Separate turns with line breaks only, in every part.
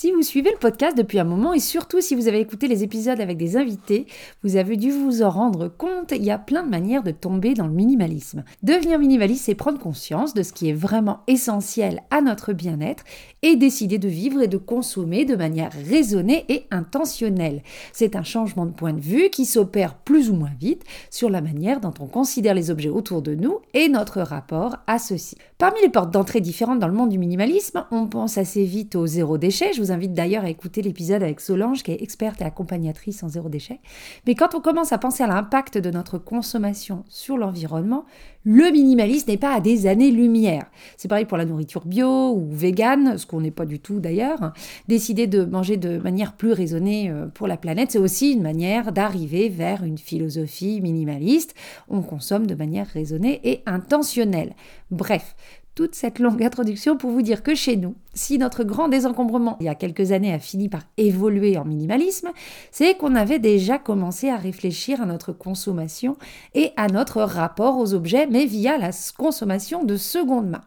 Si vous suivez le podcast depuis un moment et surtout si vous avez écouté les épisodes avec des invités, vous avez dû vous en rendre compte, il y a plein de manières de tomber dans le minimalisme. Devenir minimaliste, c'est prendre conscience de ce qui est vraiment essentiel à notre bien-être et décider de vivre et de consommer de manière raisonnée et intentionnelle. C'est un changement de point de vue qui s'opère plus ou moins vite sur la manière dont on considère les objets autour de nous et notre rapport à ceux-ci. Parmi les portes d'entrée différentes dans le monde du minimalisme, on pense assez vite au zéro déchet. Invite d'ailleurs à écouter l'épisode avec Solange, qui est experte et accompagnatrice en zéro déchet. Mais quand on commence à penser à l'impact de notre consommation sur l'environnement, le minimalisme n'est pas à des années-lumière. C'est pareil pour la nourriture bio ou vegan, ce qu'on n'est pas du tout d'ailleurs. Décider de manger de manière plus raisonnée euh, pour la planète, c'est aussi une manière d'arriver vers une philosophie minimaliste. On consomme de manière raisonnée et intentionnelle. Bref, toute cette longue introduction pour vous dire que chez nous, si notre grand désencombrement il y a quelques années a fini par évoluer en minimalisme, c'est qu'on avait déjà commencé à réfléchir à notre consommation et à notre rapport aux objets, mais via la consommation de seconde main.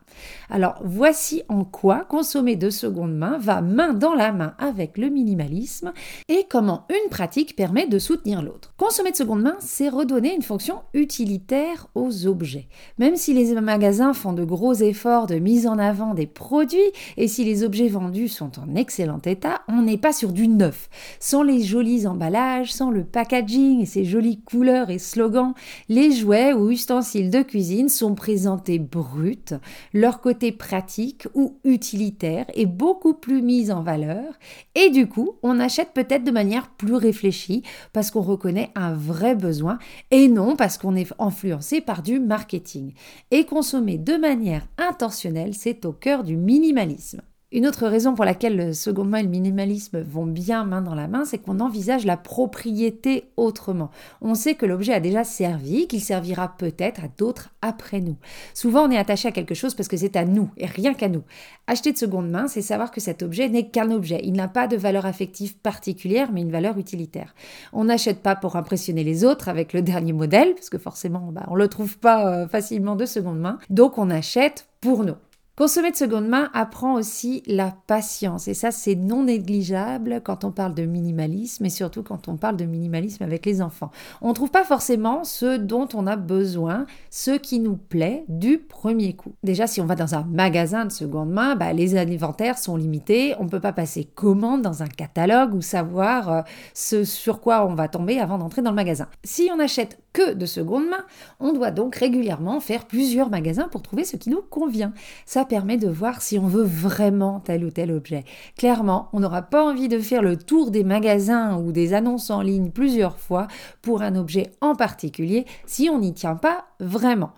Alors voici en quoi consommer de seconde main va main dans la main avec le minimalisme et comment une pratique permet de soutenir l'autre. Consommer de seconde main, c'est redonner une fonction utilitaire aux objets. Même si les magasins font de gros efforts de mise en avant des produits et si les objets vendus sont en excellent état, on n'est pas sur du neuf. Sans les jolis emballages, sans le packaging et ses jolies couleurs et slogans, les jouets ou ustensiles de cuisine sont présentés bruts, leur côté pratique ou utilitaire est beaucoup plus mis en valeur et du coup, on achète peut-être de manière plus réfléchie parce qu'on reconnaît un vrai besoin et non parce qu'on est influencé par du marketing. Et consommer de manière intentionnelle, c'est au cœur du minimalisme. Une autre raison pour laquelle le second main et le minimalisme vont bien main dans la main, c'est qu'on envisage la propriété autrement. On sait que l'objet a déjà servi, qu'il servira peut-être à d'autres après nous. Souvent, on est attaché à quelque chose parce que c'est à nous et rien qu'à nous. Acheter de seconde main, c'est savoir que cet objet n'est qu'un objet. Il n'a pas de valeur affective particulière, mais une valeur utilitaire. On n'achète pas pour impressionner les autres avec le dernier modèle, parce que forcément, bah, on ne le trouve pas euh, facilement de seconde main. Donc, on achète pour nous. Consommer de seconde main apprend aussi la patience et ça c'est non négligeable quand on parle de minimalisme et surtout quand on parle de minimalisme avec les enfants. On ne trouve pas forcément ce dont on a besoin, ce qui nous plaît du premier coup. Déjà si on va dans un magasin de seconde main, bah, les inventaires sont limités, on ne peut pas passer commande dans un catalogue ou savoir euh, ce sur quoi on va tomber avant d'entrer dans le magasin. Si on achète que de seconde main, on doit donc régulièrement faire plusieurs magasins pour trouver ce qui nous convient. Ça permet de voir si on veut vraiment tel ou tel objet. Clairement, on n'aura pas envie de faire le tour des magasins ou des annonces en ligne plusieurs fois pour un objet en particulier si on n'y tient pas vraiment.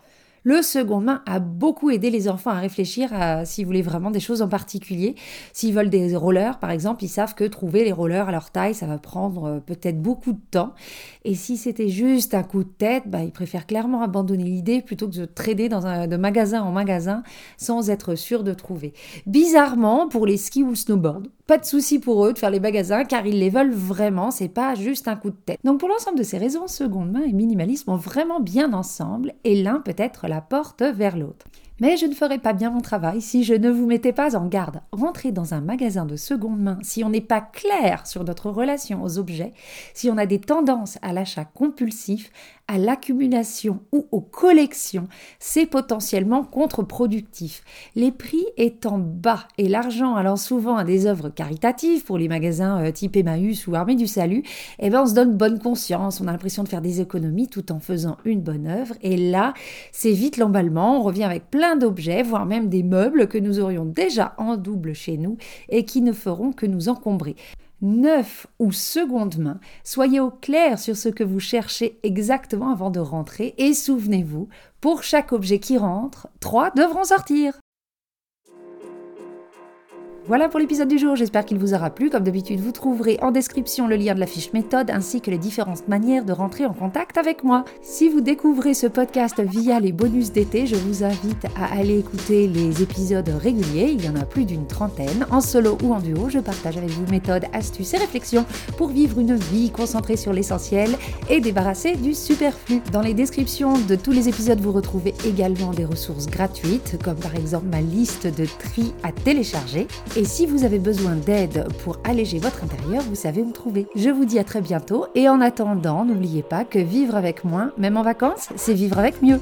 Le second main a beaucoup aidé les enfants à réfléchir à s'ils voulaient vraiment des choses en particulier. S'ils veulent des rollers, par exemple, ils savent que trouver les rollers à leur taille, ça va prendre euh, peut-être beaucoup de temps. Et si c'était juste un coup de tête, bah, ils préfèrent clairement abandonner l'idée plutôt que de trader dans de magasin en magasin sans être sûr de trouver. Bizarrement, pour les skis ou le snowboard, pas de souci pour eux de faire les magasins car ils les veulent vraiment, c'est pas juste un coup de tête. Donc pour l'ensemble de ces raisons, seconde main et minimalisme vont vraiment bien ensemble et l'un peut être la porte vers l'autre. Mais je ne ferais pas bien mon travail si je ne vous mettais pas en garde. Rentrer dans un magasin de seconde main, si on n'est pas clair sur notre relation aux objets, si on a des tendances à l'achat compulsif, à l'accumulation ou aux collections, c'est potentiellement contre-productif. Les prix étant bas et l'argent allant souvent à des œuvres caritatives pour les magasins euh, type Emmaüs ou Armée du Salut, eh ben on se donne bonne conscience, on a l'impression de faire des économies tout en faisant une bonne œuvre et là, c'est vite l'emballement, on revient avec d'objets, voire même des meubles que nous aurions déjà en double chez nous et qui ne feront que nous encombrer neuf ou seconde main, soyez au clair sur ce que vous cherchez exactement avant de rentrer et souvenez-vous, pour chaque objet qui rentre, trois devront sortir. Voilà pour l'épisode du jour, j'espère qu'il vous aura plu. Comme d'habitude, vous trouverez en description le lien de la fiche méthode ainsi que les différentes manières de rentrer en contact avec moi. Si vous découvrez ce podcast via les bonus d'été, je vous invite à aller écouter les épisodes réguliers, il y en a plus d'une trentaine. En solo ou en duo, je partage avec vous méthodes, astuces et réflexions pour vivre une vie concentrée sur l'essentiel et débarrassée du superflu. Dans les descriptions de tous les épisodes, vous retrouvez également des ressources gratuites, comme par exemple ma liste de tri à télécharger. Et si vous avez besoin d'aide pour alléger votre intérieur, vous savez où me trouver. Je vous dis à très bientôt et en attendant, n'oubliez pas que vivre avec moins, même en vacances, c'est vivre avec mieux.